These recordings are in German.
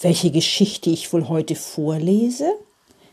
welche Geschichte ich wohl heute vorlese?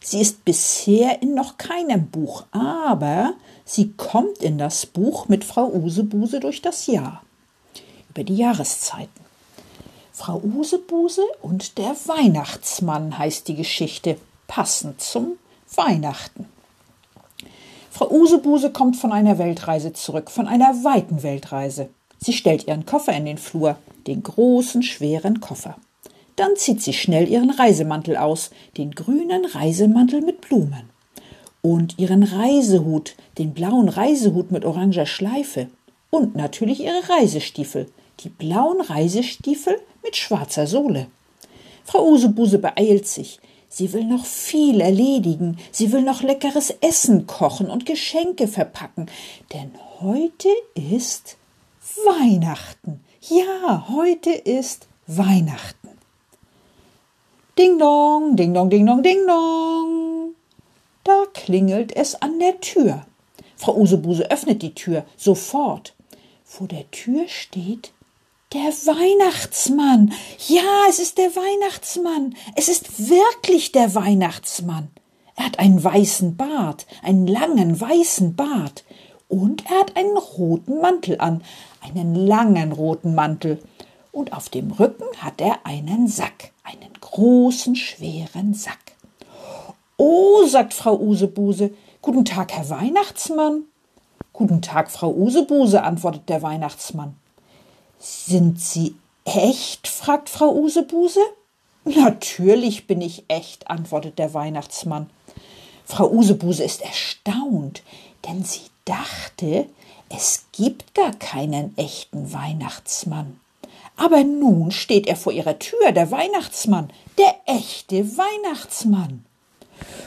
Sie ist bisher in noch keinem Buch, aber sie kommt in das Buch mit Frau Usebuse durch das Jahr, über die Jahreszeiten. Frau Usebuse und der Weihnachtsmann heißt die Geschichte, passend zum Weihnachten. Frau Usebuse kommt von einer Weltreise zurück, von einer weiten Weltreise. Sie stellt ihren Koffer in den Flur, den großen, schweren Koffer. Dann zieht sie schnell ihren Reisemantel aus, den grünen Reisemantel mit Blumen. Und ihren Reisehut, den blauen Reisehut mit oranger Schleife. Und natürlich ihre Reisestiefel, die blauen Reisestiefel mit schwarzer Sohle. Frau Usebuse beeilt sich. Sie will noch viel erledigen. Sie will noch leckeres Essen kochen und Geschenke verpacken. Denn heute ist Weihnachten. Ja, heute ist Weihnachten. Ding dong, ding dong, ding dong, ding dong. Da klingelt es an der Tür. Frau Usebuse öffnet die Tür sofort. Vor der Tür steht der Weihnachtsmann. Ja, es ist der Weihnachtsmann. Es ist wirklich der Weihnachtsmann. Er hat einen weißen Bart, einen langen weißen Bart. Und er hat einen roten Mantel an, einen langen roten Mantel und auf dem Rücken hat er einen Sack, einen großen, schweren Sack. Oh, sagt Frau Usebuse, guten Tag, Herr Weihnachtsmann. Guten Tag, Frau Usebuse, antwortet der Weihnachtsmann. Sind Sie echt? fragt Frau Usebuse. Natürlich bin ich echt, antwortet der Weihnachtsmann. Frau Usebuse ist erstaunt, denn sie dachte, es gibt gar keinen echten Weihnachtsmann. Aber nun steht er vor ihrer Tür, der Weihnachtsmann, der echte Weihnachtsmann.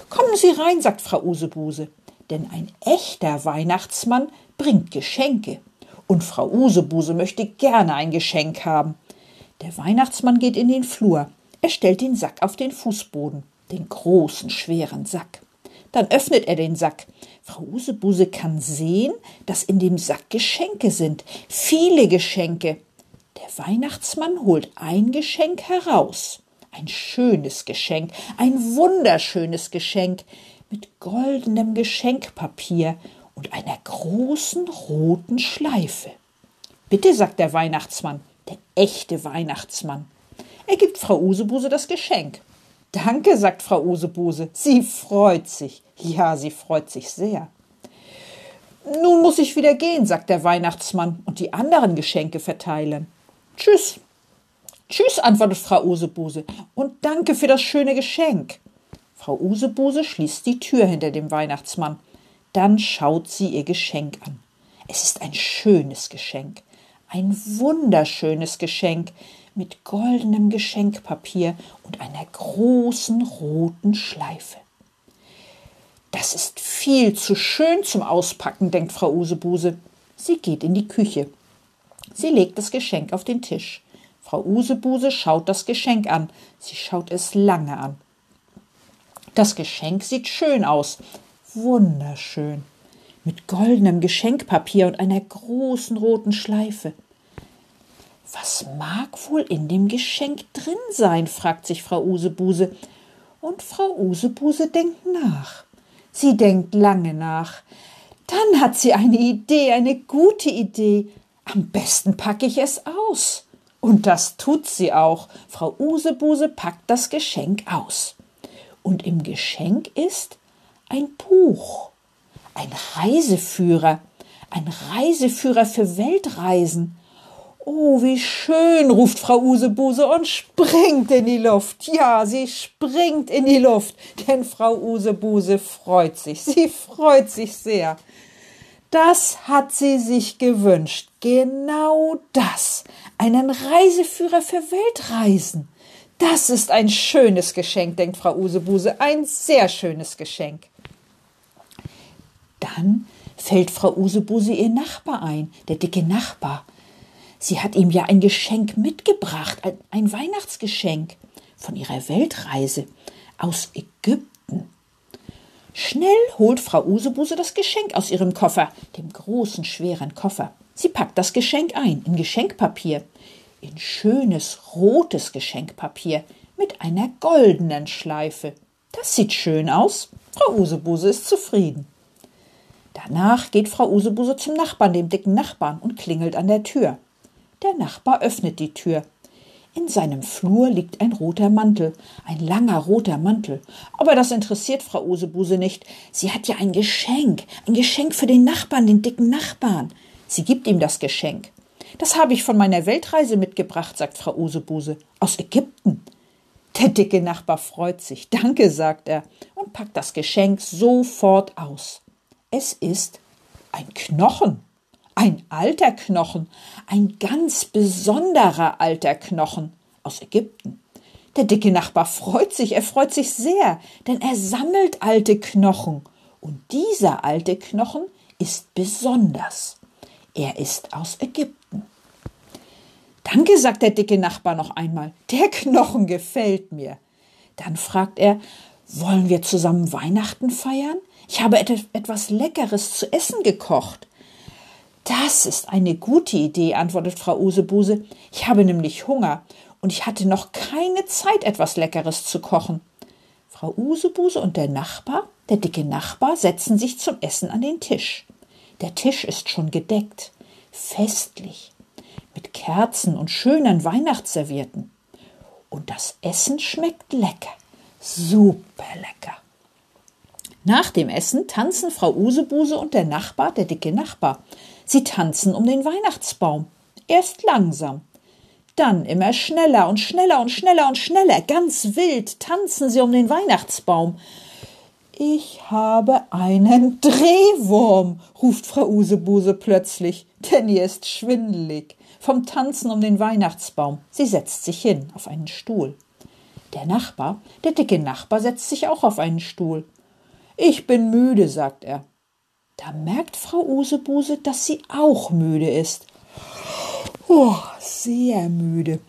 Kommen Sie rein, sagt Frau Usebuse, denn ein echter Weihnachtsmann bringt Geschenke. Und Frau Usebuse möchte gerne ein Geschenk haben. Der Weihnachtsmann geht in den Flur. Er stellt den Sack auf den Fußboden, den großen, schweren Sack. Dann öffnet er den Sack. Frau Usebuse kann sehen, dass in dem Sack Geschenke sind. Viele Geschenke. Der Weihnachtsmann holt ein Geschenk heraus. Ein schönes Geschenk, ein wunderschönes Geschenk mit goldenem Geschenkpapier und einer großen roten Schleife. Bitte, sagt der Weihnachtsmann, der echte Weihnachtsmann. Er gibt Frau Usebuse das Geschenk. Danke, sagt Frau Usebuse. Sie freut sich. Ja, sie freut sich sehr. Nun muss ich wieder gehen, sagt der Weihnachtsmann und die anderen Geschenke verteilen. Tschüss. Tschüss, antwortet Frau Usebuse, und danke für das schöne Geschenk. Frau Usebuse schließt die Tür hinter dem Weihnachtsmann. Dann schaut sie ihr Geschenk an. Es ist ein schönes Geschenk, ein wunderschönes Geschenk mit goldenem Geschenkpapier und einer großen roten Schleife. Das ist viel zu schön zum Auspacken, denkt Frau Usebuse. Sie geht in die Küche. Sie legt das Geschenk auf den Tisch. Frau Usebuse schaut das Geschenk an. Sie schaut es lange an. Das Geschenk sieht schön aus. Wunderschön. Mit goldenem Geschenkpapier und einer großen roten Schleife. Was mag wohl in dem Geschenk drin sein? fragt sich Frau Usebuse. Und Frau Usebuse denkt nach. Sie denkt lange nach. Dann hat sie eine Idee, eine gute Idee. Am besten packe ich es aus. Und das tut sie auch. Frau Usebuse packt das Geschenk aus. Und im Geschenk ist ein Buch, ein Reiseführer, ein Reiseführer für Weltreisen. Oh, wie schön, ruft Frau Usebuse und springt in die Luft. Ja, sie springt in die Luft, denn Frau Usebuse freut sich. Sie freut sich sehr. Das hat sie sich gewünscht. Genau das. Einen Reiseführer für Weltreisen. Das ist ein schönes Geschenk, denkt Frau Usebuse, ein sehr schönes Geschenk. Dann fällt Frau Usebuse ihr Nachbar ein, der dicke Nachbar. Sie hat ihm ja ein Geschenk mitgebracht, ein, Weihnachtsgeschenk von ihrer Weltreise aus Ägypten. Schnell holt Frau Usebuse das Geschenk aus ihrem Koffer, dem großen, schweren Koffer. Sie packt das Geschenk ein in Geschenkpapier, in schönes rotes Geschenkpapier mit einer goldenen Schleife. Das sieht schön aus. Frau Usebuse ist zufrieden. Danach geht Frau Usebuse zum Nachbarn, dem dicken Nachbarn, und klingelt an der Tür. Der Nachbar öffnet die Tür. In seinem Flur liegt ein roter Mantel, ein langer roter Mantel. Aber das interessiert Frau Usebuse nicht. Sie hat ja ein Geschenk, ein Geschenk für den Nachbarn, den dicken Nachbarn. Sie gibt ihm das Geschenk. Das habe ich von meiner Weltreise mitgebracht, sagt Frau Usebuse, aus Ägypten. Der dicke Nachbar freut sich. Danke, sagt er und packt das Geschenk sofort aus. Es ist ein Knochen, ein alter Knochen, ein ganz besonderer alter Knochen aus Ägypten. Der dicke Nachbar freut sich, er freut sich sehr, denn er sammelt alte Knochen. Und dieser alte Knochen ist besonders. Er ist aus Ägypten. Danke, sagt der dicke Nachbar noch einmal. Der Knochen gefällt mir. Dann fragt er, wollen wir zusammen Weihnachten feiern? Ich habe etwas Leckeres zu essen gekocht. Das ist eine gute Idee, antwortet Frau Usebuse. Ich habe nämlich Hunger und ich hatte noch keine Zeit, etwas Leckeres zu kochen. Frau Usebuse und der Nachbar, der dicke Nachbar, setzen sich zum Essen an den Tisch. Der Tisch ist schon gedeckt, festlich, mit Kerzen und schönen Weihnachtsservierten. Und das Essen schmeckt lecker, super lecker. Nach dem Essen tanzen Frau Usebuse und der Nachbar, der dicke Nachbar. Sie tanzen um den Weihnachtsbaum. Erst langsam, dann immer schneller und schneller und schneller und schneller, ganz wild tanzen sie um den Weihnachtsbaum. Ich habe einen Drehwurm, ruft Frau Usebuse plötzlich, denn ihr ist schwindelig vom Tanzen um den Weihnachtsbaum. Sie setzt sich hin auf einen Stuhl. Der Nachbar, der dicke Nachbar, setzt sich auch auf einen Stuhl. Ich bin müde, sagt er. Da merkt Frau Usebuse, dass sie auch müde ist. Oh, sehr müde.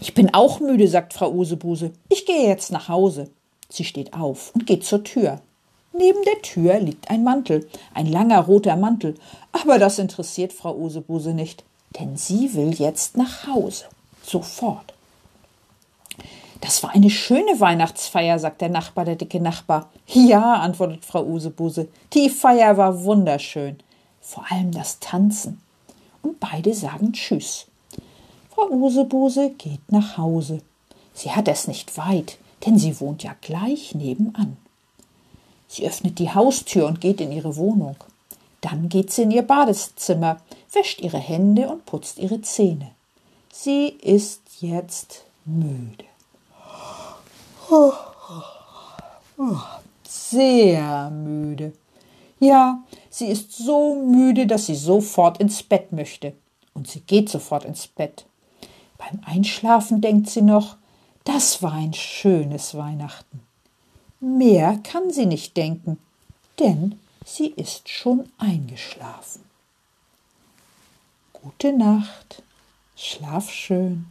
Ich bin auch müde, sagt Frau Usebuse. Ich gehe jetzt nach Hause. Sie steht auf und geht zur Tür. Neben der Tür liegt ein Mantel, ein langer roter Mantel, aber das interessiert Frau Usebuse nicht, denn sie will jetzt nach Hause. Sofort. Das war eine schöne Weihnachtsfeier, sagt der Nachbar, der dicke Nachbar. Ja, antwortet Frau Usebuse, die Feier war wunderschön. Vor allem das Tanzen. Und beide sagen Tschüss. Frau Usebuse geht nach Hause. Sie hat es nicht weit, denn sie wohnt ja gleich nebenan. Sie öffnet die Haustür und geht in ihre Wohnung. Dann geht sie in ihr Badezimmer, wäscht ihre Hände und putzt ihre Zähne. Sie ist jetzt müde. Sehr müde. Ja, sie ist so müde, dass sie sofort ins Bett möchte. Und sie geht sofort ins Bett. Beim Einschlafen denkt sie noch, das war ein schönes Weihnachten. Mehr kann sie nicht denken, denn sie ist schon eingeschlafen. Gute Nacht, schlaf schön.